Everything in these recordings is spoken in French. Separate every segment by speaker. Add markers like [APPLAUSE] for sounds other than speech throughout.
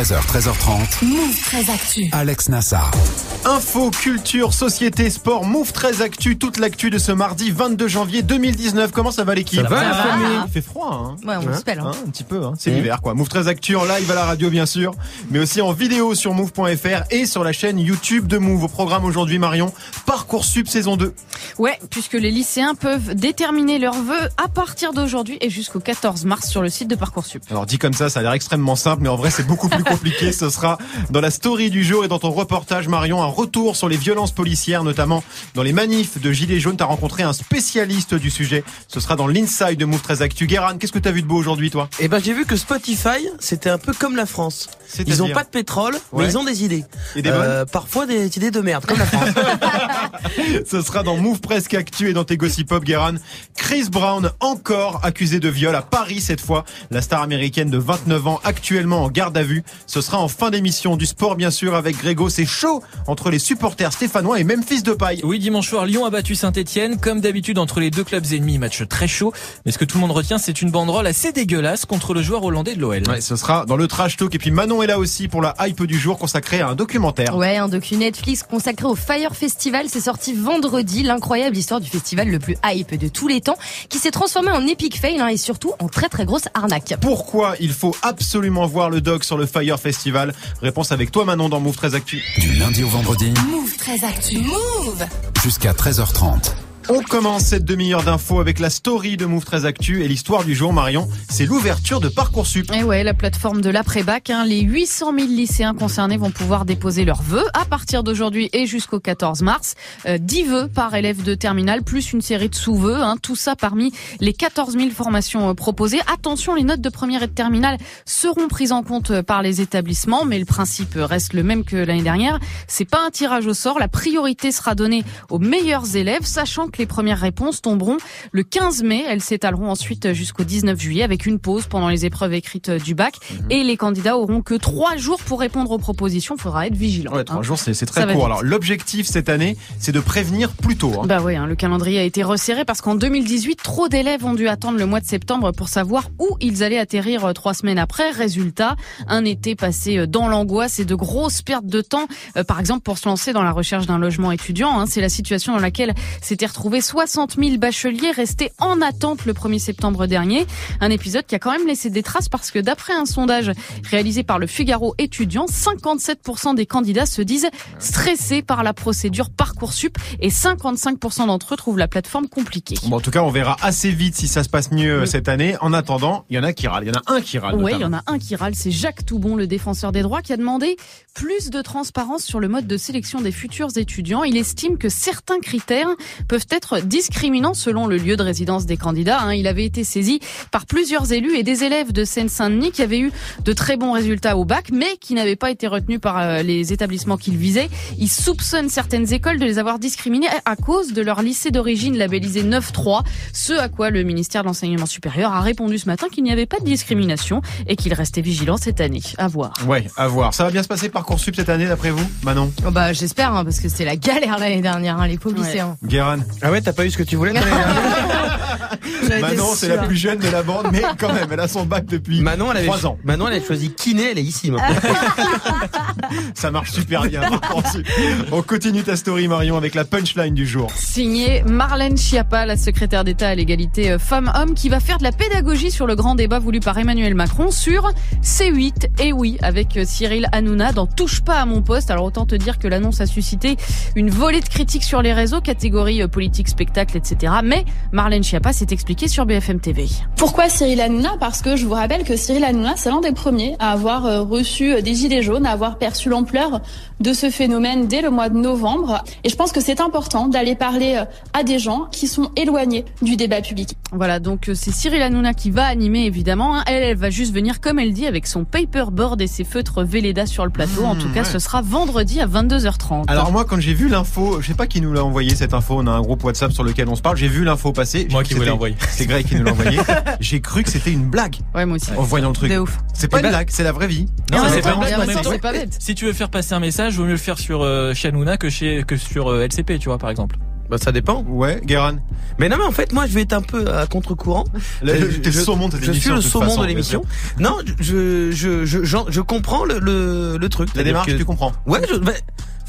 Speaker 1: 13h, 13h30.
Speaker 2: Move 13 Actu.
Speaker 1: Alex Nassar.
Speaker 3: Info, culture, société, sport, Move 13 Actu, toute l'actu de ce mardi 22 janvier 2019. Comment ça va l'équipe
Speaker 4: Ça va, la
Speaker 3: famille
Speaker 4: famille
Speaker 3: Il fait froid, hein
Speaker 2: Ouais, on se pèle. Hein.
Speaker 3: Hein, un petit peu, hein. c'est l'hiver quoi. Move 13 Actu en live à la radio bien sûr, mais aussi en vidéo sur move.fr et sur la chaîne YouTube de Move. Au programme aujourd'hui Marion, Parcoursup saison 2.
Speaker 5: Ouais, puisque les lycéens peuvent déterminer leurs vœux à partir d'aujourd'hui et jusqu'au 14 mars sur le site de Parcoursup.
Speaker 3: Alors dit comme ça, ça a l'air extrêmement simple, mais en vrai c'est beaucoup plus [LAUGHS] compliqué. Ce sera dans la story du jour et dans ton reportage Marion, un retour sur les violences policières, notamment dans les manifs de Gilets jaunes. T'as rencontré un spécialiste du sujet. Ce sera dans l'inside de Move 13 Actu. Guéran, qu'est-ce que t'as vu de beau aujourd'hui toi?
Speaker 4: Eh ben j'ai vu que Spotify, c'était un peu comme la France. Ils ont pas de pétrole,
Speaker 3: Ouais.
Speaker 4: mais ils ont des idées.
Speaker 3: Et des
Speaker 4: Euh, parfois des idées de merde, comme la France. [LAUGHS]
Speaker 3: Ce sera dans Move Presque Actu et dans tes Gossip Pop, Guéran. Chris Brown, encore accusé de viol à Paris cette fois. La star américaine de 29 ans, actuellement en garde à vue. Ce sera en fin d'émission du sport, bien sûr, avec Grégo. C'est chaud entre les supporters stéphanois et Memphis de paille.
Speaker 6: Oui, dimanche soir, Lyon a battu Saint-Etienne. Comme d'habitude, entre les deux clubs ennemis, match très chaud. Mais ce que tout le monde retient, c'est une banderole assez dégueulasse contre le joueur hollandais de l'OL.
Speaker 3: Ouais, ce sera dans le trash talk. Et puis Manon est là aussi pour la hype du jour consacrée à un documentaire.
Speaker 2: Ouais, un docu Netflix consacré au Fire Festival, c'est sorti vendredi, l'incroyable histoire du festival le plus hype de tous les temps, qui s'est transformé en epic fail hein, et surtout en très très grosse arnaque.
Speaker 3: Pourquoi il faut absolument voir le doc sur le Fire Festival Réponse avec toi Manon dans Move 13 Actu.
Speaker 1: Du lundi au vendredi
Speaker 2: Move 13 Actu. Move
Speaker 1: jusqu'à 13h30.
Speaker 3: On commence cette demi-heure d'infos avec la story de Move 13 Actu et l'histoire du jour Marion, c'est l'ouverture de Parcoursup.
Speaker 5: Et ouais, la plateforme de l'après-bac, hein, les 800 000 lycéens concernés vont pouvoir déposer leurs vœux à partir d'aujourd'hui et jusqu'au 14 mars. Euh, 10 vœux par élève de terminale, plus une série de sous-vœux. Hein, tout ça parmi les 14 000 formations euh, proposées. Attention, les notes de première et de terminale seront prises en compte euh, par les établissements, mais le principe reste le même que l'année dernière. C'est pas un tirage au sort. La priorité sera donnée aux meilleurs élèves, sachant que les premières réponses tomberont le 15 mai. Elles s'étaleront ensuite jusqu'au 19 juillet avec une pause pendant les épreuves écrites du bac. Et les candidats auront que trois jours pour répondre aux propositions. Faudra être vigilant.
Speaker 3: Ouais, trois
Speaker 5: hein.
Speaker 3: jours, c'est
Speaker 5: Ça
Speaker 3: très court. Alors l'objectif cette année, c'est de prévenir plus tôt. hein.
Speaker 5: Bah oui, hein, le calendrier a été resserré parce qu'en 2018, trop d'élèves ont dû attendre le mois de septembre pour savoir où ils allaient atterrir euh, trois semaines après. Résultat, un été passé euh, dans l'angoisse et de grosses pertes de temps, euh, par exemple pour se lancer dans la recherche d'un logement étudiant. hein. C'est la situation dans laquelle s'étaient retrouvés 60 000 bacheliers restés en attente le 1er septembre dernier. Un épisode qui a quand même laissé des traces parce que d'après un sondage réalisé par le Figaro étudiant, 57% des candidats se disent stressés par la procédure Parcoursup et 55% d'entre eux trouvent la plateforme compliquée.
Speaker 3: Bon, en tout cas, on verra assez vite si ça se passe mieux euh, cette année. En attendant, il y en a qui râlent. Il y en a un qui râle.
Speaker 5: Oui, il y en a un qui râle, c'est Jacques Toubon, le défenseur des droits, qui a demandé plus de transparence sur le mode de sélection des futurs étudiants. Il estime que certains critères peuvent être discriminants selon le lieu de résidence des candidats. hein. Il avait été saisi par plusieurs élus et des élèves de Seine-Saint-Denis qui avaient eu de très bons résultats au bac, mais qui n'avaient pas été retenus par euh, les établissements qu'il visait. Il soupçonne certaines écoles de les avoir discriminés à cause de leur lycée d'origine labellisé 9-3, ce à quoi le ministère de l'Enseignement supérieur a répondu ce matin qu'il n'y avait pas de discrimination et qu'il restait vigilant cette année. À voir.
Speaker 3: Ouais, à voir. Ça va bien se passer Parcoursup cette année, d'après vous, Manon?
Speaker 2: Oh bah j'espère hein, parce que c'est la galère l'année dernière hein, les pauvres
Speaker 5: Ouais.
Speaker 2: lycéens.
Speaker 3: Guéran
Speaker 4: ah ouais, t'as pas eu ce que tu voulais [LAUGHS]
Speaker 3: Manon, c'est la plus jeune de la bande, mais quand même, elle a son bac depuis
Speaker 4: Manon, elle avait,
Speaker 3: 3 ans.
Speaker 4: Manon, elle a choisi kiné, elle est ici maintenant.
Speaker 3: Ça marche super bien. On continue ta story, Marion, avec la punchline du jour.
Speaker 5: Signé Marlène Schiappa, la secrétaire d'État à l'égalité euh, femmes-hommes, qui va faire de la pédagogie sur le grand débat voulu par Emmanuel Macron sur C8. Et oui, avec euh, Cyril Hanouna dans Touche pas à mon poste. Alors autant te dire que l'annonce a suscité une volée de critiques sur les réseaux, catégorie euh, politique, spectacle, etc. Mais Marlène Schiappa s'est expliquée sur BFM TV.
Speaker 7: Pourquoi Cyril Hanouna? Parce que je vous rappelle que Cyril Hanouna, c'est l'un des premiers à avoir euh, reçu euh, des gilets jaunes, à avoir perçu l'ampleur de ce phénomène dès le mois de novembre. Et je pense que c'est important d'aller parler euh, à des gens qui sont éloignés du débat public.
Speaker 5: Voilà, donc c'est Cyril Hanouna qui va animer évidemment. hein. Elle, elle va juste venir, comme elle dit, avec son paperboard et ses feutres Velleda sur le plateau. en tout cas,
Speaker 3: ouais.
Speaker 5: ce sera vendredi à 22h30.
Speaker 3: Alors moi, quand j'ai vu l'info, je sais pas qui nous l'a envoyé cette info. On a un groupe groupe WhatsApp sur lequel on se parle. J'ai vu l'info passer.
Speaker 6: Moi qui vous l'ai envoyé.
Speaker 3: C'est Greg qui nous l'a envoyé. [LAUGHS] J'ai cru que c'était une blague
Speaker 5: Ouais, moi aussi.
Speaker 3: en voyant le truc. C'est pas
Speaker 6: Eh
Speaker 3: une
Speaker 6: ben-
Speaker 3: blague, c'est la vraie vie.
Speaker 6: Non, c'est pas
Speaker 5: bête.
Speaker 6: Si tu veux faire passer un message, vaut mieux le faire sur euh, chez Hanouna que chez que sur euh, LCP, tu vois, par exemple.
Speaker 4: Bah ça dépend.
Speaker 3: Ouais, Guéran.
Speaker 4: Mais non mais en fait moi je vais être un peu à contre-courant. [LAUGHS]
Speaker 3: Le- T'es le
Speaker 4: je-
Speaker 3: saumon de cette
Speaker 4: Je suis le saumon de l'émission. Non, je je je je, je comprends le le, le truc.
Speaker 3: La démarche,
Speaker 4: que-
Speaker 3: tu comprends.
Speaker 4: Ouais, je, bah,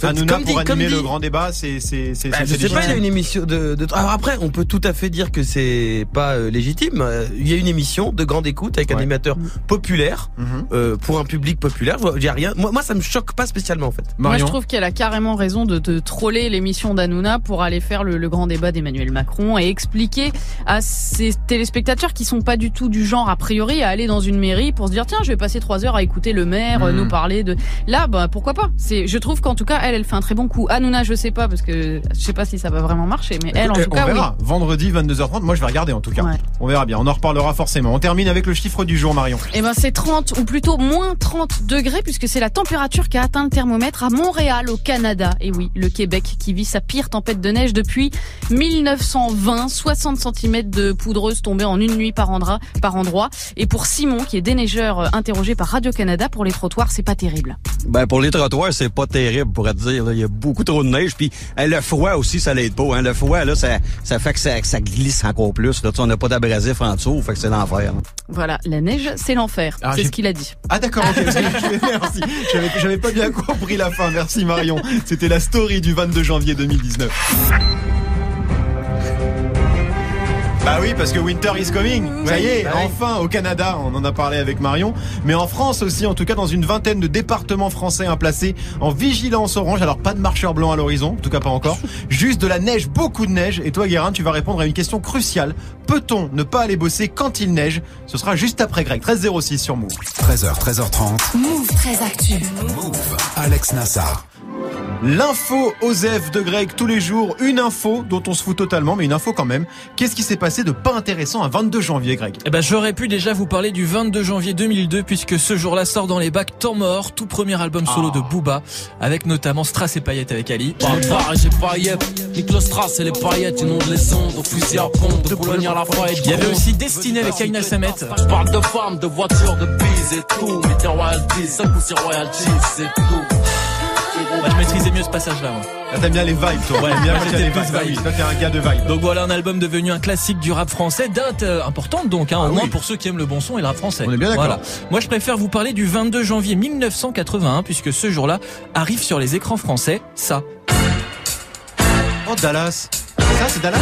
Speaker 3: Hanouna
Speaker 4: comme dit-
Speaker 3: pour
Speaker 4: comme
Speaker 3: animer
Speaker 4: dit-
Speaker 3: le grand débat, c'est c'est c'est
Speaker 4: Bah, je sais pas, il y a une émission de, de... Alors après, on peut tout à fait dire que c'est pas euh, légitime. Euh, Il y a une émission de grande écoute avec un animateur populaire
Speaker 3: Mhm.
Speaker 4: euh, pour un public populaire. Je vois- j'ai rien. Moi, moi, ça me choque pas spécialement en fait.
Speaker 5: Moi, je trouve qu'elle a carrément raison de, de troller l'émission d'Anouna pour aller faire le, le grand débat d'Emmanuel Macron et expliquer à ces téléspectateurs qui sont pas du tout du genre a priori à aller dans une mairie pour se dire tiens je vais passer trois heures à écouter le maire
Speaker 3: Mhm.
Speaker 5: nous parler de là bah pourquoi pas? C'est je trouve qu'en tout cas elle elle fait un très bon coup Hanouna je sais pas parce que je sais pas si ça va vraiment marcher mais elle en tout
Speaker 3: on
Speaker 5: cas
Speaker 3: verra. Vendredi 22h30, moi je vais regarder en tout cas.
Speaker 5: Ouais.
Speaker 3: On verra bien, on en reparlera forcément. On termine avec le chiffre du jour Marion.
Speaker 5: Eh ben c'est 30 ou plutôt moins 30 degrés puisque c'est la température qui a atteint le thermomètre à Montréal au Canada. Et oui, le Québec qui vit sa pire tempête de neige depuis 1920, 60 cm de poudreuse tombée en une nuit par endroit, par endroit. Et pour Simon qui est déneigeur euh, interrogé par Radio Canada pour les trottoirs, c'est pas terrible.
Speaker 8: Ben pour les trottoirs, c'est pas terrible pour te dire. là. Il y a beaucoup trop de neige. Puis hein, le froid aussi, ça l'aide pas. Hein. Le froid, là, ça, ça fait que ça, que ça glisse encore plus. Là. Tu sais, on n'a pas d'abrasif en dessous, fait que c'est l'enfer. là.
Speaker 5: Voilà, la neige, c'est l'enfer.
Speaker 3: Ah,
Speaker 5: c'est ce qu'il a dit.
Speaker 3: Ah d'accord, [LAUGHS] ok, merci. J'avais, j'avais pas bien compris la fin, merci Marion. C'était la story du 22 janvier 2019. Bah oui, parce que Winter is coming. Ça y est,
Speaker 4: bah oui.
Speaker 3: enfin au Canada, on en a parlé avec Marion, mais en France aussi, en tout cas dans une vingtaine de départements français placés en vigilance orange. Alors pas de marcheurs blancs à l'horizon, en tout cas pas encore. [LAUGHS] Juste de la neige, beaucoup de neige. Et toi, Guérin, tu vas répondre à une question cruciale. Peut-on ne pas aller bosser quand il neige? Ce sera juste après Greg. 1306 sur Move.
Speaker 1: 13h, 13h30.
Speaker 9: Move très actu.
Speaker 1: Move. Alex Nassar.
Speaker 3: L'info Osef de Greg tous les jours, une info dont on se fout totalement, mais une info quand même. Qu'est-ce qui s'est passé de pas intéressant un 22 janvier, Greg?
Speaker 6: Eh ben, j'aurais pu déjà vous parler du 22 janvier 2002 puisque ce jour-là sort dans les bacs Temps mort, tout premier album solo
Speaker 3: Ah.
Speaker 6: de Booba, avec notamment Strass et Paillettes avec Ali.
Speaker 10: j'ai paillettes, Nicolas Strass et les paillettes, inondent les sondes, au fusil à pompe, de Boulogne à la Fayette.
Speaker 6: Il y avait aussi Destiné avec Aina Samet.
Speaker 10: Je parle de femmes, de voitures, de bise et tout, mais t'es royalties, ça pousse royalties, c'est tout.
Speaker 6: Moi, je maîtrisais mieux ce passage-là, moi.
Speaker 3: Ah, T'aimes bien les vibes, toi.
Speaker 6: Ouais,
Speaker 3: bien
Speaker 6: j'étais
Speaker 3: les
Speaker 6: plus vibe.
Speaker 3: Toi, t'es un gars de vibes.
Speaker 6: Donc voilà un album devenu un classique du rap français, date euh, importante donc, hein,
Speaker 3: Ah
Speaker 6: au moins pour ceux qui aiment le bon son et le rap français.
Speaker 3: On est bien d'accord.
Speaker 6: Voilà. Moi je préfère vous parler du 22 janvier 1981 puisque ce jour-là arrive sur les écrans français ça.
Speaker 3: Oh, Dallas. Ça, c'est Dallas?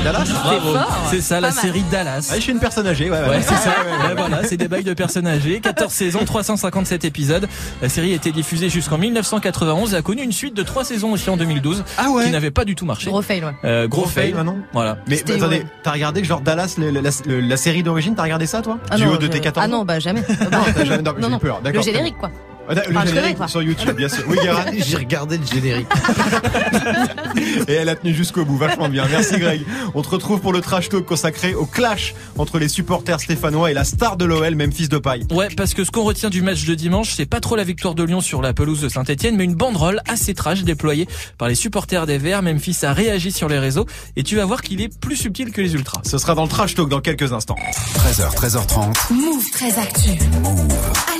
Speaker 3: C'est Dallas
Speaker 6: Bravo. C'est ça
Speaker 5: Pas
Speaker 6: la
Speaker 5: mal.
Speaker 6: série Dallas.
Speaker 3: Ah, je suis une personne âgée, ouais, ouais.
Speaker 6: Ouais, c'est ça. [LAUGHS] Ouais, voilà, c'est des bails de personnes âgées. [LAUGHS] 14 saisons, 357 épisodes. La série a été diffusée jusqu'en 1991 et a connu une suite de 3 saisons aussi en 2012
Speaker 3: Ah
Speaker 6: qui
Speaker 3: ouais
Speaker 6: n'avait pas du tout marché.
Speaker 2: Gros fail, ouais.
Speaker 6: Euh, gros, fail.
Speaker 3: maintenant
Speaker 6: Voilà.
Speaker 3: Mais
Speaker 2: C'était-
Speaker 3: attendez,
Speaker 2: ouais.
Speaker 3: t'as regardé genre Dallas, le- le- la, le- la série d'origine, t'as regardé ça toi
Speaker 2: Ah
Speaker 3: Du
Speaker 2: non,
Speaker 3: haut de
Speaker 2: je-
Speaker 3: tes 14
Speaker 2: Ah non, bah jamais. [LAUGHS]
Speaker 3: Non, t'as jamais- non,
Speaker 2: Non,
Speaker 3: j'ai
Speaker 2: non.
Speaker 3: peur.
Speaker 2: Le générique, quoi.
Speaker 3: Ah, Le
Speaker 2: Enfin, je connais,
Speaker 3: générique sur YouTube, bien sûr. Oui.
Speaker 4: J'ai regardé le générique. [LAUGHS]
Speaker 3: Et elle a tenu jusqu'au bout, vachement bien. Merci Greg. On te retrouve pour le trash talk consacré au clash entre les supporters stéphanois et la star de l'OL, Memphis de paille.
Speaker 6: Ouais, parce que ce qu'on retient du match de dimanche, c'est pas trop la victoire de Lyon sur la pelouse de Saint-Etienne, mais une banderole assez trash déployée par les supporters des Verts. Memphis a réagi sur les réseaux et tu vas voir qu'il est plus subtil que les ultras.
Speaker 3: Ce sera dans le trash talk dans quelques instants.
Speaker 1: 13h, 13h30.
Speaker 9: Move très actu.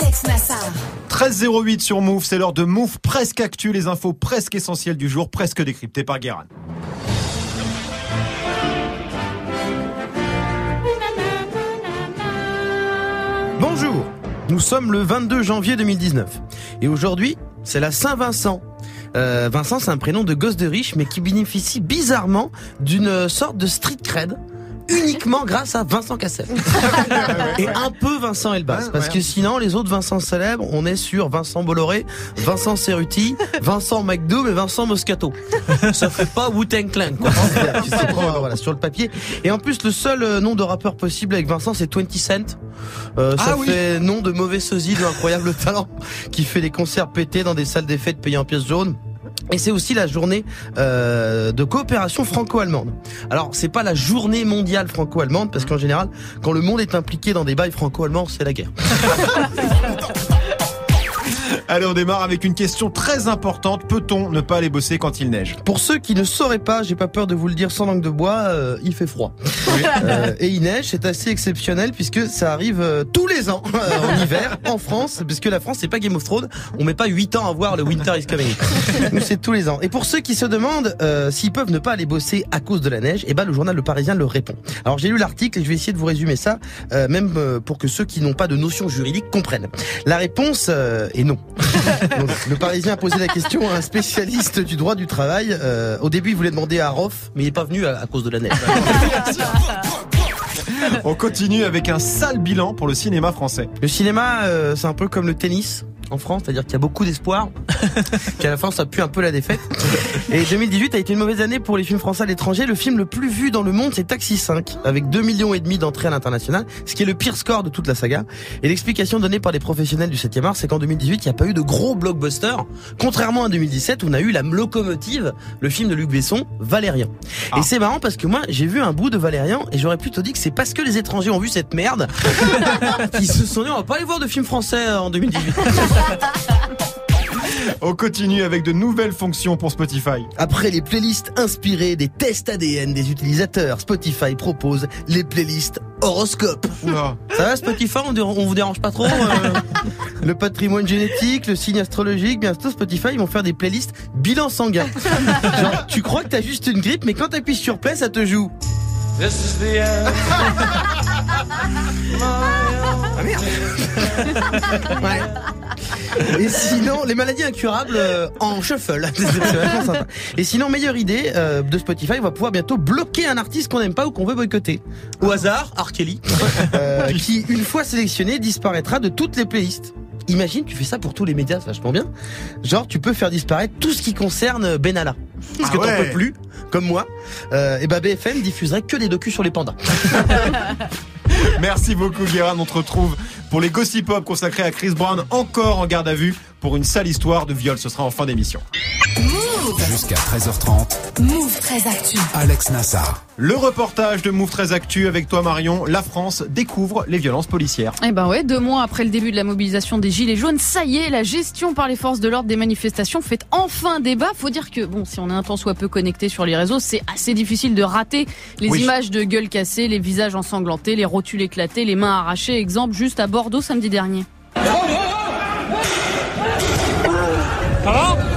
Speaker 9: Alex Nassar.
Speaker 3: 13.08 sur Move, c'est l'heure de Move presque actu, les infos presque essentielles du jour, presque décryptées par Guérin.
Speaker 4: Bonjour, nous sommes le 22 janvier 2019 et aujourd'hui c'est la Saint-Vincent. Euh, Vincent c'est un prénom de gosse de riche mais qui bénéficie bizarrement d'une sorte de street cred uniquement grâce à Vincent Cassel. [LAUGHS] Et un peu Vincent Elbas.
Speaker 3: Ouais,
Speaker 4: parce que sinon, les autres Vincent célèbres, on est sur Vincent Bolloré, Vincent Cerruti, Vincent McDoom et Vincent Moscato. Ça fait pas Wu-Tang Clan, quoi. Voilà, sur le papier. Et en plus, le seul euh, nom de rappeur possible avec Vincent, c'est 20 Cent. Euh, ça
Speaker 3: Ah oui.
Speaker 4: fait nom de mauvais sosie de incroyable talent qui fait des concerts pétés dans des salles des fêtes payées en pièces jaunes. Et c'est aussi la journée euh, de coopération franco-allemande. Alors c'est pas la journée mondiale franco-allemande parce qu'en général, quand le monde est impliqué dans des bails franco-allemands, c'est la guerre. [LAUGHS]
Speaker 3: Allez, on démarre avec une question très importante. Peut-on ne pas aller bosser quand il neige?
Speaker 4: Pour ceux qui ne sauraient pas, j'ai pas peur de vous le dire sans langue de bois, euh, il fait froid. Euh, et il neige, c'est assez exceptionnel puisque ça arrive euh, tous les ans euh, en [LAUGHS] hiver en France, puisque la France c'est pas Game of Thrones, on met pas 8 ans à voir le Winter is Coming. [LAUGHS] Nous c'est tous les ans. Et pour ceux qui se demandent euh, s'ils peuvent ne pas aller bosser à cause de la neige, eh ben le journal Le Parisien leur répond. Alors j'ai lu l'article et je vais essayer de vous résumer ça, euh, même pour que ceux qui n'ont pas de notion juridique comprennent. La réponse euh, est non. [LAUGHS] Donc, le Parisien a posé la question à un spécialiste du droit du travail. Euh, au début, il voulait demander à Roff, mais il est pas venu à, à cause de la neige. [LAUGHS]
Speaker 3: On continue avec un sale bilan pour le cinéma français.
Speaker 4: Le cinéma, euh, c'est un peu comme le tennis en France, c'est-à-dire qu'il y a beaucoup d'espoir, [LAUGHS] qu'à la fin ça pue un peu la défaite. Et 2018 a été une mauvaise année pour les films français à l'étranger. Le film le plus vu dans le monde, c'est Taxi 5, avec 2 millions et demi d'entrées à l'international, ce qui est le pire score de toute la saga. Et l'explication donnée par les professionnels du 7e art, c'est qu'en 2018, il n'y a pas eu de gros blockbusters, contrairement à 2017 où on a eu la locomotive, le film de Luc Besson, Valérien. Et c'est marrant parce que moi, j'ai vu un bout de Valérien et j'aurais plutôt dit que c'est parce que les étrangers ont vu cette merde [LAUGHS] qu'ils se sont dit on va pas aller voir de films français en 2018. [LAUGHS] [LAUGHS]
Speaker 3: On continue avec de nouvelles fonctions pour Spotify.
Speaker 4: Après les playlists inspirées des tests ADN des utilisateurs, Spotify propose les playlists horoscope.
Speaker 3: Oula.
Speaker 4: Ça va Spotify, on, dé- on vous dérange pas trop euh, [LAUGHS] Le patrimoine génétique, le signe astrologique, bientôt Spotify ils vont faire des playlists bilan sanguin. [LAUGHS] Genre, tu crois que t'as juste une grippe, mais quand t'appuies sur play, ça te joue. Ah merde Ouais. Et sinon, les maladies incurables euh, en shuffle. [LAUGHS] C'est vachement sympa. Et sinon, meilleure idée euh, de Spotify, on va pouvoir bientôt bloquer un artiste qu'on n'aime pas ou qu'on veut boycotter. Au hasard, R. Kelly, euh, qui, une fois sélectionné, disparaîtra de toutes les playlists. Imagine, tu fais ça pour tous les médias, c'est vachement bien. Genre, tu peux faire disparaître tout ce qui concerne Benalla. Parce
Speaker 3: Ah
Speaker 4: que t'en
Speaker 3: ouais.
Speaker 4: peux plus, comme moi. Euh, et bah BFM diffuserait que des docus sur les pandas. [LAUGHS]
Speaker 3: Merci beaucoup Guérin, on te retrouve pour les Gossip Pop consacrés à Chris Brown encore en garde à vue pour une sale histoire de viol. Ce sera en fin d'émission.
Speaker 1: Jusqu'à 13h30,
Speaker 9: Move très actu.
Speaker 1: Alex Nassar.
Speaker 3: Le reportage de Move 13 Actu avec toi Marion. La France découvre les violences policières.
Speaker 5: Eh ben ouais, deux mois après le début de la mobilisation des Gilets jaunes, ça y est, la gestion par les forces de l'ordre des manifestations fait enfin débat. Faut dire que, bon, si on est un temps soit peu connecté sur les réseaux, c'est assez difficile de rater les
Speaker 3: Oui.
Speaker 5: images de gueules cassées, les visages ensanglantés, les rotules éclatées, les mains arrachées. Exemple, juste à Bordeaux samedi dernier. ¿Cómo?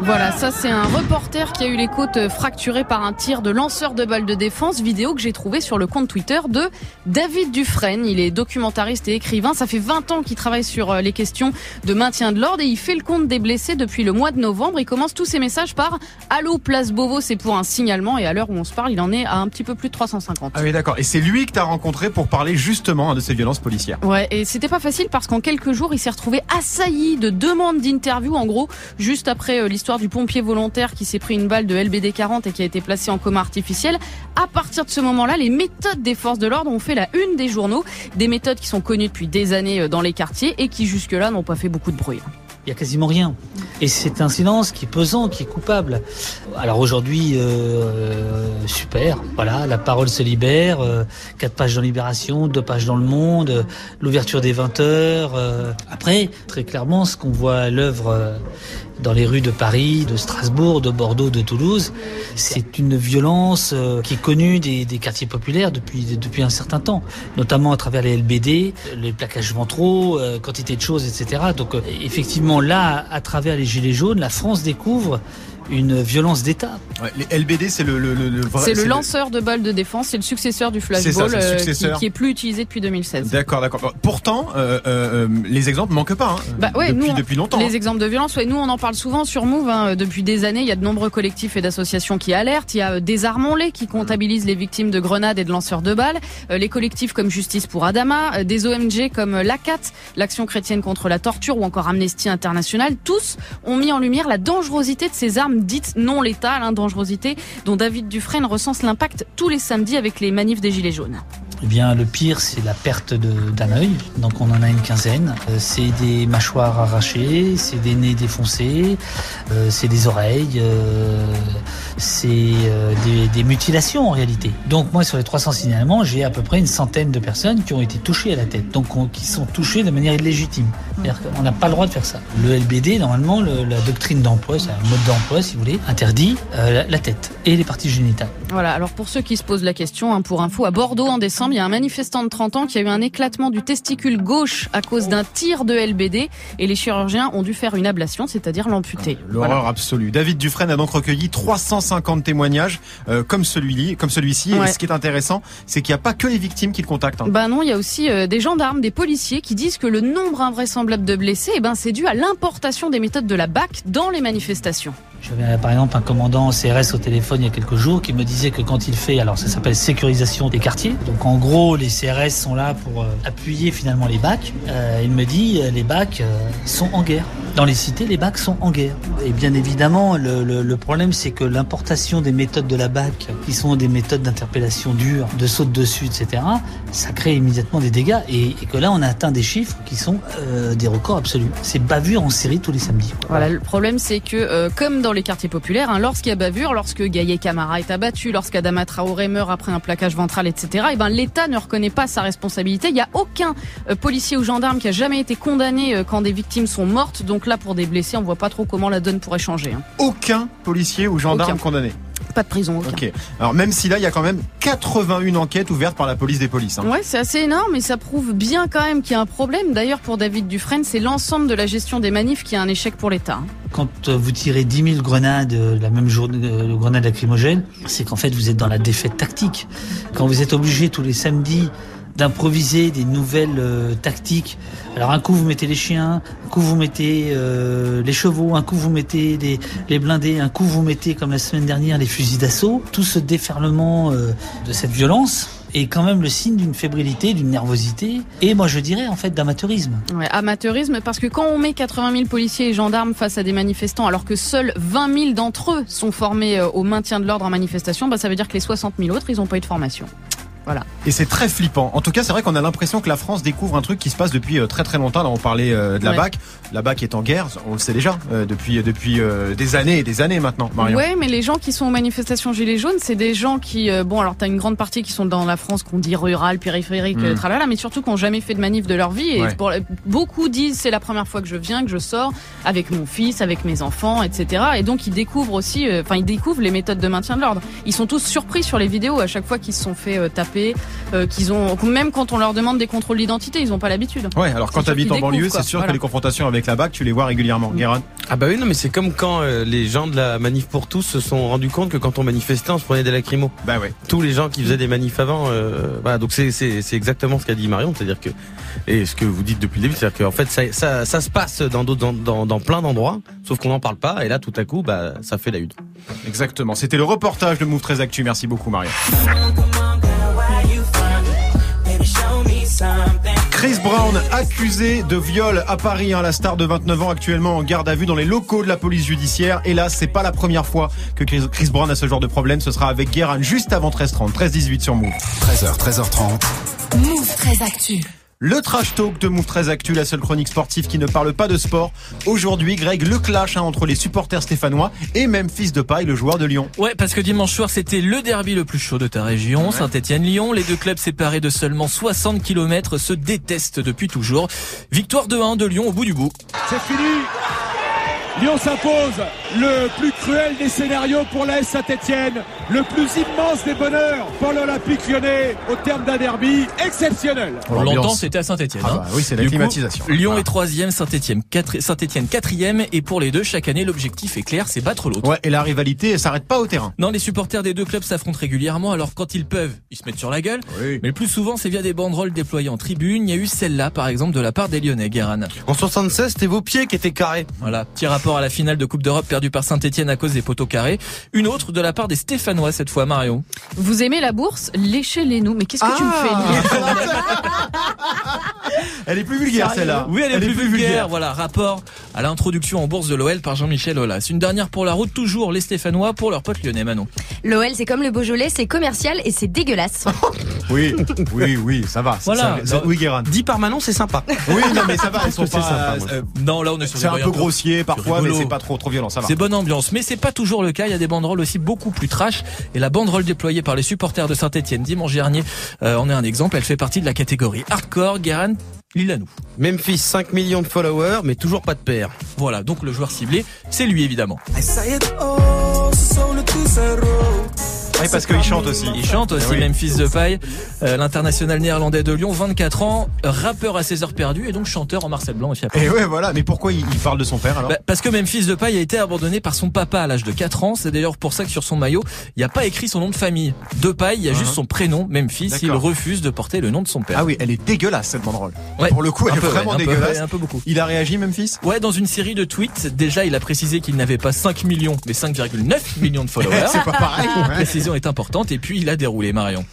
Speaker 5: Voilà, ça c'est un reporter qui a eu les côtes fracturées par un tir de lanceur de balles de défense, vidéo que j'ai trouvée sur le compte Twitter de David Dufresne. Il est documentariste et écrivain, ça fait 20 ans qu'il travaille sur euh, les questions de maintien de l'ordre et il fait le compte des blessés depuis le mois de novembre. Il commence tous ses messages par « Allô, place Beauvau, c'est pour un signalement » et à l'heure où on se parle, il en est à un petit peu plus de 350.
Speaker 3: Ah oui d'accord. Et c'est lui que t'as rencontré pour parler justement hein, de ces violences policières.
Speaker 5: Ouais, et c'était pas facile parce qu'en quelques jours, il s'est retrouvé assailli de demandes d'interview. En gros, juste après euh, l'histoire du pompier volontaire qui s'est pris une balle de LBD 40 et qui a été placé en coma artificiel. À partir de ce moment-là, les méthodes des forces de l'ordre ont fait la une des journaux. Des méthodes qui sont connues depuis des années euh, dans les quartiers et qui jusque-là n'ont pas fait beaucoup de bruit.
Speaker 11: Il y a quasiment rien. Et c'est un silence qui est pesant, qui est coupable. Alors aujourd'hui, euh, super. Voilà, la parole se libère. quatre pages dans Libération, deux pages dans Le Monde, l'ouverture des 20 heures. Après, très clairement, ce qu'on voit à l'œuvre dans les rues de Paris, de Strasbourg, de Bordeaux, de Toulouse, c'est une violence euh, qui est connue des, quartiers populaires depuis depuis un certain temps, notamment à travers les LBD, les plaquages ventraux, euh, quantité de choses, etc. Donc euh, effectivement, là, à travers les gilets jaunes, la France découvre une violence d'État.
Speaker 3: Ouais, les LBD c'est le, le, le, le vrai-
Speaker 5: C'est le lanceur de balles de défense, c'est le successeur du
Speaker 3: ça,
Speaker 5: flashball euh, qui, est plus utilisé depuis 2016.
Speaker 3: D'accord, d'accord. Pourtant, euh, euh, les exemples manquent pas. Hein,
Speaker 5: Bah ouais,
Speaker 3: depuis,
Speaker 5: nous,
Speaker 3: depuis longtemps.
Speaker 5: Les
Speaker 3: hein.
Speaker 5: exemples de violence, ouais, nous on en parle souvent sur Move hein, depuis des années. Il y a de nombreux collectifs et d'associations qui alertent. Il y a euh, Désarmons-les qui comptabilisent les victimes de grenades et de lanceurs de balles. Euh, les collectifs comme Justice pour Adama, euh, des ONG comme l'ACAT, l'Action chrétienne contre la torture ou encore Amnesty International. Tous ont mis en lumière la dangerosité de ces armes dites non létales, hein, dangerosité dont David Dufresne recense l'impact tous les samedis avec les manifs des Gilets jaunes.
Speaker 11: Eh bien, le pire, c'est la perte d'un œil. Donc, on en a une quinzaine. Euh, c'est des mâchoires arrachées, c'est des nez défoncés, euh, c'est des oreilles, euh, c'est euh, des, des mutilations en réalité. Donc, moi, sur les 300 signalements, j'ai à peu près une centaine de personnes qui ont été touchées à la tête, donc on- qui sont touchées de manière illégitime. C'est-à-dire qu'on n'a pas le droit de faire ça. Le LBD, normalement, le- la doctrine d'emploi, c'est un mode d'emploi, si vous voulez, interdit euh, la, la tête et les parties génitales.
Speaker 5: Voilà, alors pour ceux qui se posent la question, hein, pour info, à Bordeaux en décembre, il y a un manifestant de 30 ans qui a eu un éclatement du testicule gauche à cause d'un tir de LBD et les chirurgiens ont dû faire une ablation, c'est-à-dire l'amputer.
Speaker 3: L'horreur absolue. David Dufresne a donc recueilli 350 témoignages euh, comme celui-ci. Comme celui-ci.
Speaker 5: Ouais.
Speaker 3: Et ce qui est intéressant, c'est qu'il n'y a pas que les victimes qui le contactent. hein.
Speaker 5: Bah non, il y a aussi euh, des gendarmes, des policiers qui disent que le nombre invraisemblable de blessés, eh ben, c'est dû à l'importation des méthodes de la BAC dans les manifestations.
Speaker 11: J'avais par exemple un commandant CRS au téléphone il y a quelques jours qui me disait que quand il fait, alors ça s'appelle sécurisation des quartiers, donc en gros les CRS sont là pour euh, appuyer finalement les bacs, Euh, il me dit euh, les bacs euh, sont en guerre. Dans les cités, les bacs sont en guerre. Et bien évidemment, le, le- le problème c'est que l'importation des méthodes de la BAC, qui sont des méthodes d'interpellation dure, de saut dessus, etc., ça crée immédiatement des dégâts et, et que là on a atteint des chiffres qui sont euh, des records absolus. C'est bavure en série tous les samedis.
Speaker 5: Voilà, le problème c'est que euh, comme dans les quartiers populaires, hein, lorsqu'il y a bavure, lorsque Gaillet Camara est abattu, lorsqu'Adama Traoré meurt après un plaquage ventral, etc., et ben l'État ne reconnaît pas sa responsabilité. Il n'y a aucun euh, policier ou gendarme qui a jamais été condamné euh, quand des victimes sont mortes. Donc là, pour des blessés, on voit pas trop comment la donne pourrait changer. hein.
Speaker 3: Aucun policier ou gendarme
Speaker 5: Aucun.
Speaker 3: condamné.
Speaker 5: Pas de prison. Aucun.
Speaker 3: Ok. Alors même si là, il y a quand même 81 enquêtes ouvertes par la police des polices. hein.
Speaker 5: Ouais, c'est assez énorme et ça prouve bien quand même qu'il y a un problème. D'ailleurs, pour David Dufresne, c'est l'ensemble de la gestion des manifs qui est un échec pour l'État. hein.
Speaker 11: Quand euh, vous tirez 10 000 grenades euh, la même journée, euh, le grenade lacrymogène, c'est qu'en fait vous êtes dans la défaite tactique. Quand vous êtes obligé tous les samedis d'improviser des nouvelles euh, tactiques. Alors un coup vous mettez les chiens, un coup vous mettez euh, les chevaux, un coup vous mettez les, les blindés, un coup vous mettez comme la semaine dernière les fusils d'assaut. Tout ce déferlement euh, de cette violence est quand même le signe d'une fébrilité, d'une nervosité et moi je dirais en fait d'amateurisme.
Speaker 5: Ouais, amateurisme, parce que quand on met 80 000 policiers et gendarmes face à des manifestants, alors que seuls 20 000 d'entre eux sont formés euh, au maintien de l'ordre en manifestation, bah, ça veut dire que les 60 000 autres, ils n'ont pas eu de formation. Voilà.
Speaker 3: Et c'est très flippant. En tout cas, c'est vrai qu'on a l'impression que la France découvre un truc qui se passe depuis euh, très très longtemps. Là, on parlait euh, de la
Speaker 5: Ouais.
Speaker 3: BAC. La BAC est en guerre, on le sait déjà, euh, depuis depuis des années et des années maintenant, Marion.
Speaker 5: Ouais, mais les gens qui sont aux manifestations Gilets jaunes, c'est des gens qui, bon, alors t'as une grande partie qui sont dans la France qu'on dit rurale, périphérique,
Speaker 3: Mm.
Speaker 5: euh, tralala, mais surtout qui n'ont jamais fait de manif de leur vie. Et
Speaker 3: Ouais.
Speaker 5: pour- beaucoup disent c'est la première fois que je viens, que je sors avec mon fils, avec mes enfants, etc. Et donc ils découvrent aussi, enfin ils découvrent les méthodes de maintien de l'ordre. Ils sont tous surpris sur les vidéos à chaque fois qu'ils se sont fait euh, euh, qu'ils ont, même quand on leur demande des contrôles d'identité, ils n'ont pas l'habitude.
Speaker 3: Ouais, alors quand t'habites
Speaker 5: qu'ils
Speaker 3: en banlieue, c'est sûr
Speaker 5: Voilà.
Speaker 3: que les confrontations avec la BAC, tu les vois régulièrement. Guérin
Speaker 4: Ah bah oui, non, mais c'est comme quand euh, les gens de la manif pour tous se sont rendus compte que quand on manifestait, on se prenait des lacrymos.
Speaker 3: Bah ouais.
Speaker 4: Tous les gens qui faisaient des manifs avant, euh, voilà, donc c'est c'est c'est exactement ce qu'a dit Marion, c'est-à-dire que et ce que vous dites depuis le début, c'est-à-dire qu'en fait ça, ça ça se passe dans d'autres dans, dans dans plein d'endroits, sauf qu'on n'en parle pas et là tout à coup bah ça fait la une.
Speaker 3: Exactement. C'était le reportage de Move 13 Actu. Merci beaucoup, Marion. Chris Brown accusé de viol à Paris, hein, la star de 29 ans actuellement en garde à vue dans les locaux de la police judiciaire. Et là, c'est pas la première fois que Chris, Brown a ce genre de problème. Ce sera avec Guérin juste avant 13h30, 13h18 sur Move.
Speaker 1: 13h, 13h30.
Speaker 9: Move 13 Actu.
Speaker 3: Le trash talk de Move 13 Actu, la seule chronique sportive qui ne parle pas de sport. Aujourd'hui, Greg, le clash hein, entre les supporters stéphanois et même fils de paille, le joueur de Lyon.
Speaker 6: Ouais, parce que dimanche soir, c'était le derby le plus chaud de ta région, Saint-Étienne-Lyon. Les deux clubs séparés de seulement 60 km se détestent depuis toujours. Victoire 2-1 de Lyon au bout du bout.
Speaker 12: C'est fini Lyon s'impose le plus cruel des scénarios pour l'AS Saint-Etienne, le plus immense des bonheurs pour l'Olympique lyonnais au terme d'un derby exceptionnel.
Speaker 6: Longtemps, c'était à Saint-Etienne.
Speaker 3: Ah bah oui, c'est la
Speaker 6: Du coup,
Speaker 3: climatisation.
Speaker 6: Lyon
Speaker 3: Voilà.
Speaker 6: est troisième, Saint-Etienne quatre- Saint-Etienne quatrième, et pour les deux, chaque année, l'objectif est clair, c'est battre l'autre.
Speaker 3: Ouais, et la rivalité, elle s'arrête pas au terrain.
Speaker 6: Non, les supporters des deux clubs s'affrontent régulièrement, alors quand ils peuvent, ils se mettent sur la gueule.
Speaker 3: Oui.
Speaker 6: Mais le plus souvent, c'est via des banderoles déployées en tribune. Il y a eu celle-là, par exemple, de la part des Lyonnais, Guéran.
Speaker 4: En 76, c'était vos pieds qui étaient carrés.
Speaker 6: Voilà, petit rapport à la finale de Coupe d'Europe perdue par Saint-Etienne à cause des poteaux carrés. Une autre de la part des Stéphanois cette fois, Mario.
Speaker 5: Vous aimez la bourse? Léchez-les nous. Mais qu'est-ce que tu me fais
Speaker 3: Elle est plus vulgaire celle-là.
Speaker 6: Oui, elle est, plus, vulgaire. Voilà, rapport à l'introduction en bourse de l'OL par Jean-Michel Aulas. Une dernière pour la route, toujours les Stéphanois pour leur pote lyonnais Manon.
Speaker 2: L'OL, c'est comme le Beaujolais, c'est commercial et c'est dégueulasse. [LAUGHS]
Speaker 3: Oui, oui, oui, ça va.
Speaker 6: Voilà.
Speaker 3: Ça- ça- oui, Guérin.
Speaker 4: Dit par Manon, c'est sympa.
Speaker 3: Oui, non, mais ça va. Elles sont
Speaker 4: C'est
Speaker 3: pas.
Speaker 4: sympa,
Speaker 3: euh,
Speaker 6: Non, là on est sur
Speaker 3: c'est un peu grossier parfois, mais c'est pas trop trop violent. Ça va.
Speaker 6: C'est bonne ambiance, mais c'est pas toujours le cas. Il y a des banderoles aussi beaucoup plus trash. Et la banderole déployée par les supporters de Saint-Etienne dimanche dernier euh, en est un exemple. Elle fait partie de la catégorie hardcore. Guérin, il à nous.
Speaker 4: Memphis, 5 millions de followers, mais toujours pas de père.
Speaker 6: Voilà, donc le joueur ciblé, c'est lui évidemment.
Speaker 3: Oui, parce qu'il chante aussi.
Speaker 6: Il chante aussi
Speaker 3: oui.
Speaker 6: Memphis de paille, euh, l'international néerlandais de Lyon, 24 ans, rappeur à ses heures perdues et donc chanteur en Marcel Blanc aussi après.
Speaker 3: Et ouais, voilà. Mais pourquoi il, il parle de son père alors?
Speaker 6: Bah, parce que Memphis de paille a été abandonné par son papa à l'âge de 4 ans. C'est d'ailleurs pour ça que sur son maillot, il n'y a pas écrit son nom de famille. De paille, il y a juste
Speaker 3: Uh-huh.
Speaker 6: son prénom, Memphis. Il refuse de porter le nom de son père.
Speaker 3: Ah oui, elle est dégueulasse cette banderole.
Speaker 6: Ouais.
Speaker 3: Pour le coup, elle est vraiment
Speaker 6: ouais, un peu,
Speaker 3: dégueulasse.
Speaker 6: ouais, un peu beaucoup.
Speaker 3: Il a réagi, Memphis
Speaker 6: Ouais, dans une série de tweets, déjà il a précisé qu'il n'avait pas 5 millions, mais 5,9 millions de followers. [LAUGHS]
Speaker 3: C'est pas pareil.
Speaker 6: La est importante et puis il a déroulé Marion.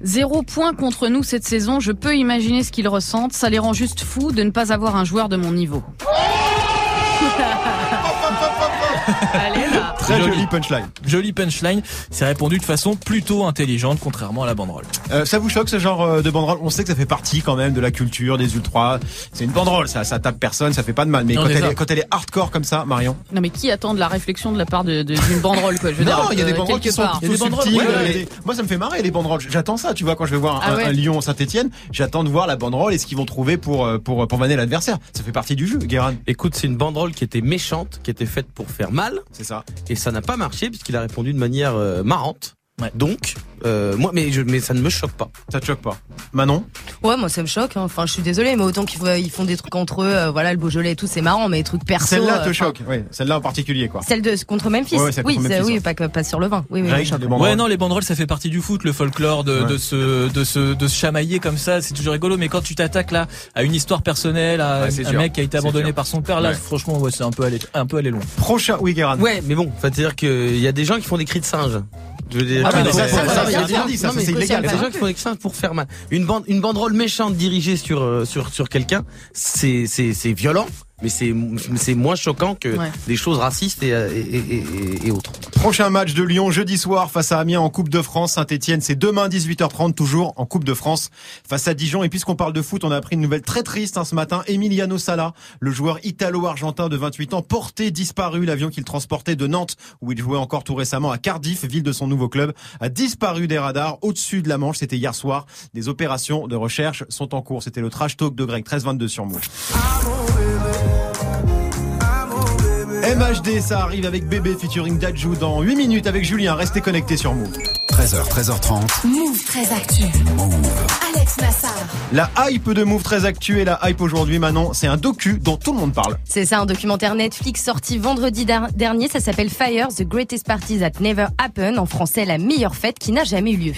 Speaker 5: Zéro point contre nous cette saison, je peux imaginer ce qu'ils ressentent. Ça les rend juste fous de ne pas avoir un joueur de mon niveau. [LAUGHS]
Speaker 3: Très
Speaker 6: Joli.
Speaker 3: joli punchline.
Speaker 6: Joli punchline, c'est répondu de façon plutôt intelligente contrairement à la banderole.
Speaker 3: Euh, ça vous choque ce genre euh, de banderole? On sait que ça fait partie quand même de la culture des ultras. C'est une banderole, ça, ça tape personne, ça fait pas de mal. Mais
Speaker 6: Non,
Speaker 3: quand elle, est, quand elle est hardcore comme ça, Marion?
Speaker 5: Non mais qui attend de la réflexion de la part de- de- d'une banderole quoi? Je veux
Speaker 3: Non,
Speaker 5: dire,
Speaker 3: il y a des
Speaker 5: euh,
Speaker 3: banderoles qui sont
Speaker 6: des banderoles,
Speaker 3: subtiles.
Speaker 6: ouais,
Speaker 3: euh,
Speaker 6: ouais.
Speaker 3: des- Moi, ça me fait marrer les banderoles. J'attends ça, tu vois, quand je vais voir un,
Speaker 5: Ah ouais.
Speaker 3: un Lyon Saint-Etienne, j'attends de voir la banderole et ce qu'ils vont trouver pour euh, pour pour vanner l'adversaire. Ça fait partie du jeu, Guérin.
Speaker 4: Écoute, c'est une banderole qui était méchante, qui était faite pour faire mal,
Speaker 3: C'est ça.
Speaker 4: et ça n'a pas marché puisqu'il a répondu de manière euh, marrante.
Speaker 6: Ouais.
Speaker 4: Donc, euh, moi, mais, je, mais ça ne me choque pas.
Speaker 3: Ça te choque pas Manon
Speaker 2: Ouais, moi ça me choque. hein. Enfin, je suis désolée, mais autant qu'ils font- ils font des trucs entre eux, euh, voilà, le Beaujolais et tout, c'est marrant, mais les trucs perso.
Speaker 3: Celle-là
Speaker 2: euh,
Speaker 3: te
Speaker 2: enfin,
Speaker 3: choque. Oui, celle-là en particulier, quoi.
Speaker 2: Celle de contre Memphis.
Speaker 3: Ouais, ouais, celle
Speaker 2: oui,
Speaker 3: contre
Speaker 2: ça-
Speaker 3: Memphis,
Speaker 2: oui,
Speaker 3: ouais.
Speaker 2: pas, que- pas sur le vin. Oui, oui,
Speaker 3: banderoles.
Speaker 6: Ouais, non, les banderoles, ça fait partie du foot, le folklore de,
Speaker 3: Ouais.
Speaker 6: de se, de se, de se chamailler comme ça, c'est toujours rigolo. Mais quand tu t'attaques là à une histoire personnelle, à
Speaker 3: Ouais, c'est
Speaker 6: un
Speaker 3: sûr.
Speaker 6: mec qui a été
Speaker 3: C'est
Speaker 6: abandonné
Speaker 3: sûr.
Speaker 6: par son père, là,
Speaker 3: Ouais.
Speaker 6: franchement, ouais, c'est un peu allé, un peu allé loin.
Speaker 3: Prochain, oui, Guérin.
Speaker 4: Ouais, mais bon, enfin, c'est-à-dire qu'il y a des gens qui font des cris de singe. Je veux dire,
Speaker 3: Ah, mais ça, c'est
Speaker 4: il y a des gens qui font pour faire mal. Une bande, une banderole méchante dirigée sur euh, sur sur quelqu'un, c'est c'est c'est violent, mais c'est c'est moins choquant que
Speaker 5: Ouais.
Speaker 4: des choses racistes et et, et, et- autres.
Speaker 3: Prochain match de Lyon jeudi soir face à Amiens en Coupe de France. Saint-Etienne, c'est demain 18h30 toujours en Coupe de France face à Dijon. Et puisqu'on parle de foot, on a appris une nouvelle très triste hein, ce matin. Emiliano Sala, le joueur italo-argentin de 28 ans, porté disparu. L'avion qu'il transportait de Nantes, où il jouait encore tout récemment à Cardiff, ville de son nouveau club, a disparu des radars au-dessus de la Manche. C'était hier soir. Des opérations de recherche sont en cours. C'était le trash talk de Greg 1322 sur Move. MHD, ça arrive avec Bébé featuring Dajou dans 8 minutes avec Julien. Restez connectés sur Move.
Speaker 1: 13h, 13h30.
Speaker 9: Move très actu. Alex Nassar.
Speaker 3: La hype de Move très actuelle, la hype aujourd'hui Manon, c'est un docu dont tout le monde parle.
Speaker 2: C'est ça, un documentaire Netflix sorti vendredi der- dernier. Ça s'appelle Fire, The Greatest Party That Never Happened. En français, la meilleure fête qui n'a jamais eu lieu.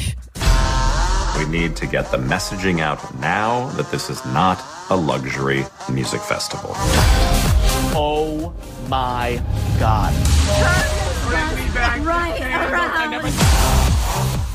Speaker 13: We need to get the messaging out now that this is not a luxury music festival.
Speaker 10: Oh my god.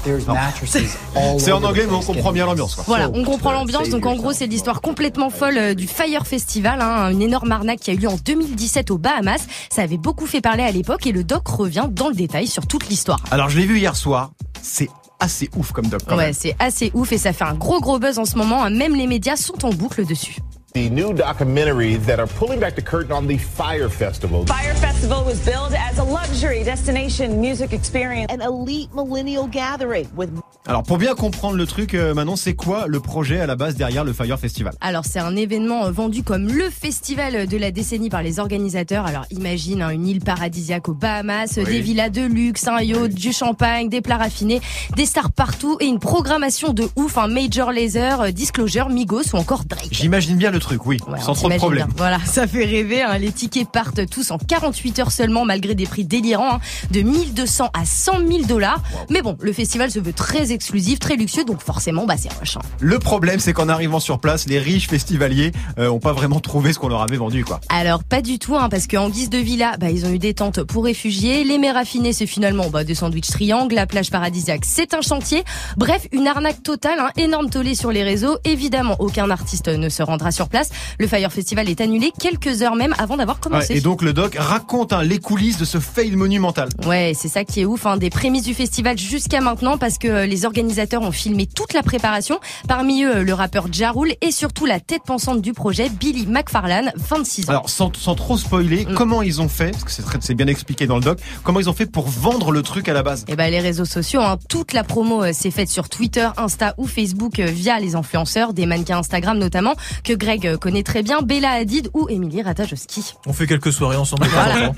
Speaker 10: [LAUGHS]
Speaker 3: C'est en anglais, mais on comprend bien l'ambiance.
Speaker 2: Voilà, on comprend l'ambiance. Donc en gros, c'est l'histoire complètement folle euh, du Fire Festival, hein, une énorme arnaque qui a eu lieu en 2017 aux Bahamas. Ça avait beaucoup fait parler à l'époque et le doc revient dans le détail sur toute l'histoire.
Speaker 3: Alors je l'ai vu hier soir, c'est assez ouf comme doc. quand
Speaker 2: Ouais, c'est assez ouf et ça fait un gros gros buzz en ce moment. hein. Même les médias sont en boucle dessus.
Speaker 14: The new documentaries that are pulling back the curtain on the Fire Festival.
Speaker 15: Fire Festival was billed as a luxury destination music experience, an elite millennial gathering with
Speaker 3: Alors pour bien comprendre le truc, euh, Manon, c'est quoi le projet à la base derrière le Fire Festival?
Speaker 2: Alors c'est un événement euh, vendu comme le festival de la décennie par les organisateurs. Alors imagine hein, une île paradisiaque aux Bahamas,
Speaker 3: Oui.
Speaker 2: des villas de luxe, un yacht, du champagne, des plats raffinés, des stars partout et une programmation de ouf, un Major Laser, euh, Disclosure, Migos ou encore Drake.
Speaker 3: J'imagine bien le truc, oui,
Speaker 2: Ouais,
Speaker 3: sans trop de problèmes.
Speaker 2: bien. Voilà, ça fait rêver. hein. Les tickets partent tous en 48 heures seulement, malgré des prix délirants, hein, de 1200 à 100 000 dollars. Mais bon, le festival se veut très exclusif, très luxueux, donc forcément, bah c'est rush. hein.
Speaker 3: Le problème, c'est qu'en arrivant sur place, les riches festivaliers euh, ont pas vraiment trouvé ce qu'on leur avait vendu, quoi.
Speaker 2: Alors pas du tout, hein, parce qu'en guise de villa, bah, ils ont eu des tentes pour réfugiés. Les mers raffinés, c'est finalement bah, des sandwichs triangles. La plage paradisiaque, c'est un chantier. Bref, une arnaque totale, hein, énorme tollé sur les réseaux. Évidemment, aucun artiste ne se rendra sur place. Le Fire Festival est annulé quelques heures même avant d'avoir commencé.
Speaker 3: Ouais, et donc le doc raconte hein, les coulisses de ce fail monumental.
Speaker 2: Ouais, c'est ça qui est ouf, hein, des prémices du festival jusqu'à maintenant parce que euh, les organisateurs ont filmé toute la préparation. Parmi eux, euh, le rappeur Ja Rule et surtout la tête pensante du projet, Billy McFarlane, 26 ans.
Speaker 3: Alors sans, sans trop spoiler, comment ils ont fait, parce que c'est très- c'est bien expliqué dans le doc, comment ils ont fait pour vendre le truc à la base?
Speaker 2: Et ben les réseaux sociaux, hein, toute la promo euh, s'est faite sur Twitter, Insta ou Facebook euh, via les influenceurs, des mannequins Instagram notamment que Greg euh, connaît très bien, Bella Hadid ou Émilie Ratajkowski.
Speaker 6: On fait quelques soirées ensemble. [LAUGHS]
Speaker 2: Voilà.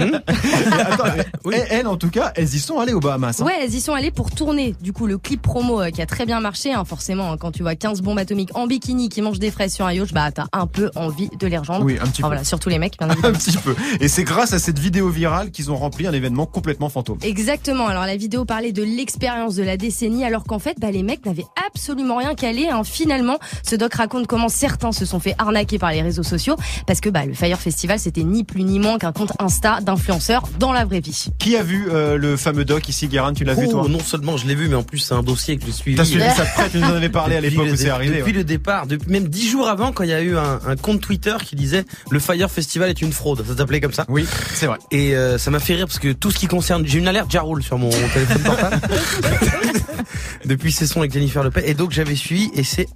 Speaker 3: Attends, [LAUGHS] mais elles, en tout cas, elles y sont allées aux Bahamas. hein.
Speaker 2: Ouais, elles y sont allées pour tourner. Du coup, le clip promo euh, qui a très bien marché, hein, forcément, hein, quand tu vois 15 bombes atomiques en bikini qui mangent des fraises sur un yacht, bah t'as un peu envie de les rejoindre.
Speaker 3: Oui, un petit
Speaker 2: Enfin,
Speaker 3: peu.
Speaker 2: Voilà, surtout les mecs, bien [LAUGHS]
Speaker 3: Un petit peu. Et c'est grâce à cette vidéo virale qu'ils ont rempli un événement complètement fantôme.
Speaker 2: Exactement. Alors la vidéo parlait de l'expérience de la décennie, alors qu'en fait, bah, les mecs n'avaient absolument rien calé. Hein. Finalement, ce doc raconte comment certains se sont fait arnaquer par les réseaux sociaux, parce que bah, le Fire Festival, c'était ni plus ni moins qu'un compte Insta d'influenceurs dans la vraie vie.
Speaker 3: Qui a vu euh, le fameux doc ici, Guérin Tu l'as vu
Speaker 4: Oh,
Speaker 3: toi
Speaker 4: non seulement je l'ai vu, mais en plus c'est un dossier que j'ai suivi.
Speaker 3: T'as suivi ça près, tu nous en avais parlé à
Speaker 4: Depuis
Speaker 3: l'époque
Speaker 4: le
Speaker 3: où c'est arrivé.
Speaker 4: Depuis
Speaker 3: ouais.
Speaker 4: le départ, depuis même dix jours avant, quand il y a eu un, un compte Twitter qui disait le Fire Festival est une fraude. Ça s'appelait comme ça.
Speaker 3: Oui, c'est vrai.
Speaker 4: Et euh, ça m'a fait rire parce que tout ce qui concerne, j'ai une alerte Jarroul sur mon téléphone portable. [LAUGHS] depuis ses sons avec Jennifer Lopez. Et donc j'avais suivi et c'est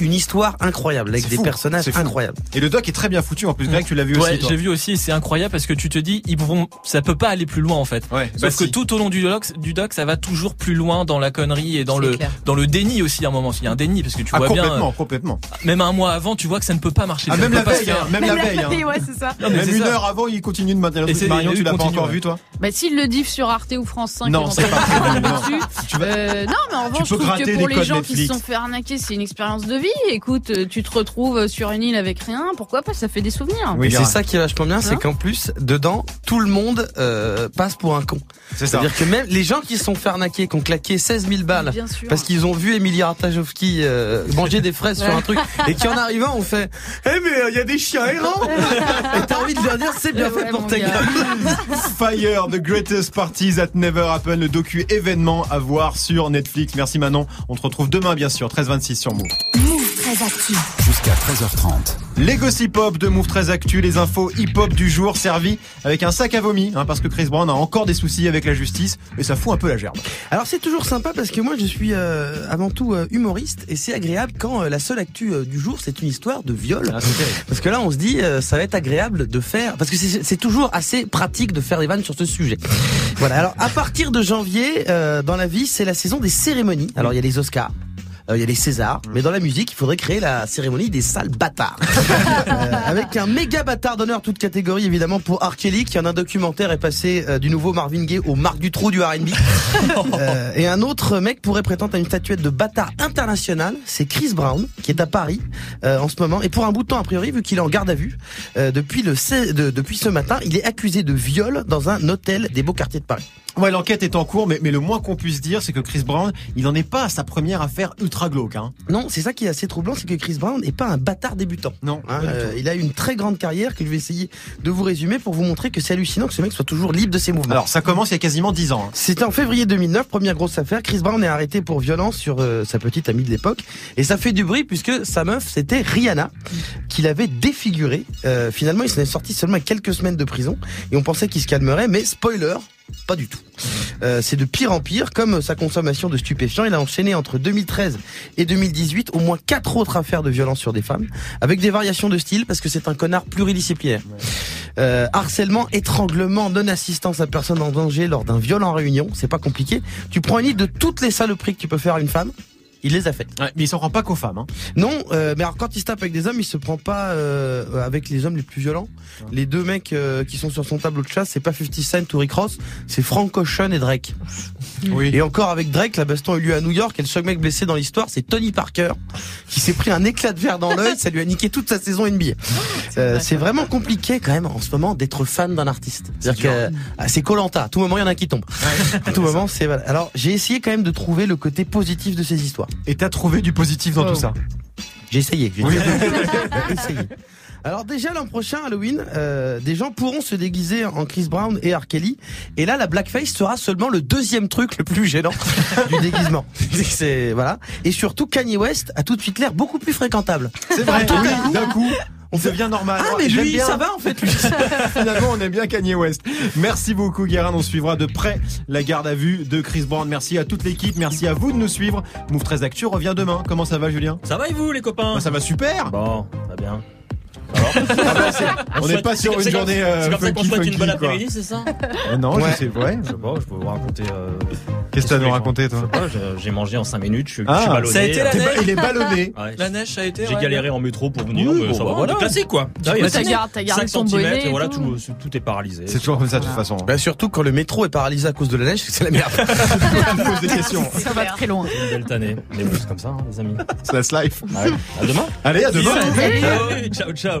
Speaker 4: une histoire incroyable avec des
Speaker 3: fou,
Speaker 4: personnages incroyables.
Speaker 3: Et le doc est très bien foutu en plus. Greg, tu l'as vu
Speaker 6: Ouais,
Speaker 3: aussi.
Speaker 6: j'ai vu aussi, et c'est incroyable parce que tu te dis, ils vont, ça peut pas aller plus loin en fait.
Speaker 3: Ouais,
Speaker 6: Sauf
Speaker 3: bah
Speaker 6: que
Speaker 3: si.
Speaker 6: tout au long du doc, du doc, ça va toujours plus loin dans la connerie et dans le,
Speaker 2: clair.
Speaker 6: dans le déni aussi à un moment. Il y a un déni parce que tu
Speaker 3: Ah,
Speaker 6: vois bien,
Speaker 3: complètement,
Speaker 6: euh,
Speaker 3: complètement.
Speaker 6: même un mois avant, tu vois que ça ne peut pas marcher.
Speaker 3: Ah,
Speaker 6: ça
Speaker 3: même la
Speaker 6: peut pas se
Speaker 3: veille, hein, même la veille. hein.
Speaker 2: ouais, c'est ça.
Speaker 6: Non, mais
Speaker 3: Même une
Speaker 6: ça.
Speaker 3: heure avant, il continue de maintenir Marion, tu l'as pas encore vu toi
Speaker 5: Bah, s'il le diff sur Arte ou France 5,
Speaker 3: Non, c'est pas [LAUGHS] non.
Speaker 5: Euh, non, mais en revanche, je trouve que
Speaker 3: les
Speaker 5: pour les gens qui se sont fait arnaquer, c'est une expérience de vie. Écoute, euh, tu te retrouves sur une île avec rien, pourquoi pas, ça fait des souvenirs.
Speaker 3: Oui,
Speaker 4: c'est ça qui est vachement bien, c'est
Speaker 5: Hein
Speaker 4: qu'en plus, dedans, tout le monde euh, passe pour un con.
Speaker 3: C'est ça.
Speaker 4: C'est-à-dire que même les gens qui se sont fait arnaquer, qui ont claqué 16 000 balles,
Speaker 5: sûr.
Speaker 4: parce qu'ils ont vu Emilie Ratajkowski euh, manger des fraises sur un truc, et qui en arrivant ont fait « Eh mais il y a des chiens errants !» Et t'as envie de leur dire « C'est bien fait
Speaker 5: Ouais,
Speaker 4: pour ta
Speaker 5: gars.
Speaker 4: gueule
Speaker 3: Fire, The Greatest Parties That Never Happen, le docu événement à voir sur Netflix. Merci Manon. On te retrouve demain, bien sûr, 13h26 sur Move.
Speaker 1: Jusqu'à 13h30.
Speaker 3: Les gossip hop de Move 13 Actu, les infos hip-hop du jour servis avec un sac à vomi, hein, parce que Chris Brown a encore des soucis avec la justice et ça fout un peu la gerbe. !»
Speaker 4: Alors c'est toujours sympa parce que moi je suis euh, avant tout euh, humoriste et c'est agréable quand euh, la seule actu euh, du jour c'est une histoire de viol.
Speaker 3: Ah, c'est terrible.
Speaker 4: Parce que là, on se dit, euh, ça va être agréable de faire, parce que c'est c'est toujours assez pratique de faire des vannes sur ce sujet. Voilà. Alors, à partir de janvier, euh, dans la vie, c'est la saison des cérémonies. Alors, il y a les Oscars. Euh, Il y a les Césars, mais dans la musique, il faudrait créer la cérémonie des sales bâtards. [LAUGHS] Euh, avec un méga bâtard d'honneur, toute catégorie évidemment pour R. Kelly, qui en un documentaire est passé euh, du nouveau Marvin Gaye au Marc Dutroux du R&B. [LAUGHS] Et un autre mec pourrait prétendre à une statuette de bâtard international, c'est Chris Brown, qui est à Paris euh, en ce moment. Et pour un bout de temps, a priori, vu qu'il est en garde à vue, euh, depuis, le 16 de- depuis ce matin, il est accusé de viol dans un hôtel des beaux quartiers de Paris.
Speaker 3: Ouais, l'enquête est en cours, mais, mais le moins qu'on puisse dire, c'est que Chris Brown, il n'en est pas à sa première affaire ultra glauque. Hein.
Speaker 4: Non, c'est ça qui est assez troublant, c'est que Chris Brown n'est pas un bâtard débutant.
Speaker 3: Non,
Speaker 4: Hein, euh, il a une très grande carrière que je vais essayer de vous résumer pour vous montrer que c'est hallucinant que ce mec soit toujours libre de ses mouvements.
Speaker 3: Alors, ça commence il y a quasiment 10 ans. hein.
Speaker 4: C'était en février 2009, première grosse affaire. Chris Brown est arrêté pour violence sur euh, sa petite amie de l'époque. Et ça fait du bruit puisque sa meuf, c'était Rihanna, qui l'avait défiguré. Euh, finalement, il s'en est sorti seulement quelques semaines de prison. Et on pensait qu'il se calmerait, mais spoiler, pas du tout. Euh, c'est de pire en pire, comme sa consommation de stupéfiants. Il a enchaîné entre 2013 et 2018 au moins quatre autres affaires de violence sur des femmes, avec des variations de style, parce que c'est un connard pluridisciplinaire. Euh, harcèlement, étranglement, non-assistance à personne en danger lors d'un viol en réunion, c'est pas compliqué. Tu prends une liste de toutes les saloperies que tu peux faire à une femme, Il les a faites.
Speaker 3: Ouais, mais il s'en prend pas qu'aux femmes. Hein.
Speaker 4: Non, euh, mais alors quand il se tape avec des hommes, il se prend pas euh, avec les hommes les plus violents. Les deux mecs euh, qui sont sur son tableau de chasse, c'est pas 50 Cent ou Rick Ross, c'est Frank Ocean et Drake.
Speaker 3: Oui.
Speaker 4: Et encore avec Drake, la baston a eu lieu à New York et le seul mec blessé dans l'histoire, c'est Tony Parker, qui s'est pris un éclat de verre dans l'œil, ça lui a niqué toute sa saison NBA. Euh, c'est vraiment compliqué quand même en ce moment d'être fan d'un artiste. C'est-à-dire que ah, c'est Colanta, à tout moment il y en a un qui tombe. à tout moment c'est voilà. Alors j'ai essayé quand même de trouver le côté positif de ces histoires.
Speaker 3: Et t'as trouvé du positif dans
Speaker 2: Oh.
Speaker 3: tout ça.
Speaker 4: J'ai essayé. J'ai
Speaker 3: Oui.
Speaker 4: essayé. Alors déjà l'an prochain Halloween, euh, des gens pourront se déguiser en Chris Brown et R. Kelly. Et là, la blackface sera seulement le deuxième truc le plus gênant [LAUGHS] du déguisement. C'est voilà. Et surtout Kanye West a tout de suite l'air beaucoup plus fréquentable.
Speaker 3: C'est vrai, oui, d'un coup. On devient normal.
Speaker 4: Ah mais
Speaker 3: J'aime
Speaker 4: lui,
Speaker 3: bien.
Speaker 4: ça va en fait. Lui. [LAUGHS]
Speaker 3: Finalement, on aime bien Kanye West. Merci beaucoup, Guérin. On suivra de près la garde à vue de Chris Brown. Merci à toute l'équipe. Merci à vous de nous suivre. Move 13 Actu revient demain. Comment ça va, Julien?
Speaker 16: Ça va et vous les copains?
Speaker 3: Bah, Ça va super.
Speaker 16: Bon, ça va bien.
Speaker 3: Bah, c'est- on n'est pas
Speaker 16: c'est
Speaker 3: sur une
Speaker 16: c'est comme-
Speaker 3: journée euh,
Speaker 16: C'est comme ça qu'on
Speaker 3: funky,
Speaker 16: souhaite une bonne après-midi, c'est ça
Speaker 3: Euh, Non,
Speaker 4: Ouais.
Speaker 3: je sais, ouais.
Speaker 16: Je sais pas, je peux vous raconter. euh,
Speaker 3: Qu'est-ce que t'as à nous raconter, toi
Speaker 16: Je sais pas, j'ai- mangé en 5 minutes, je suis,
Speaker 3: Ah,
Speaker 16: je suis ballonné.
Speaker 6: Ça a été la neige
Speaker 3: Il est ballonné. [LAUGHS]
Speaker 16: Ouais,
Speaker 6: La neige, ça a été.
Speaker 16: J'ai
Speaker 6: ouais.
Speaker 16: galéré en métro pour venir,
Speaker 6: Oui,
Speaker 16: mais
Speaker 6: bon,
Speaker 16: ça
Speaker 6: bah
Speaker 16: va,
Speaker 6: voilà.
Speaker 16: le classique quoi.
Speaker 5: T'as gar- t'as gardé
Speaker 16: 5
Speaker 5: ton bonnet
Speaker 16: cm,
Speaker 5: et
Speaker 16: et voilà,
Speaker 5: tout.
Speaker 16: tout, tout est paralysé.
Speaker 3: C'est toujours comme ça, de toute façon.
Speaker 4: Bah, surtout quand le métro est paralysé à cause de la neige, [LAUGHS] c'est la merde. [LAUGHS]
Speaker 3: Tu des questions.
Speaker 5: Ça va très loin.
Speaker 16: Une belle tannée. Mais bon, c'est comme ça, hein, les amis.
Speaker 3: Slash life.
Speaker 16: Ouais. À demain.
Speaker 3: Allez, à demain.
Speaker 16: Ciao, ciao.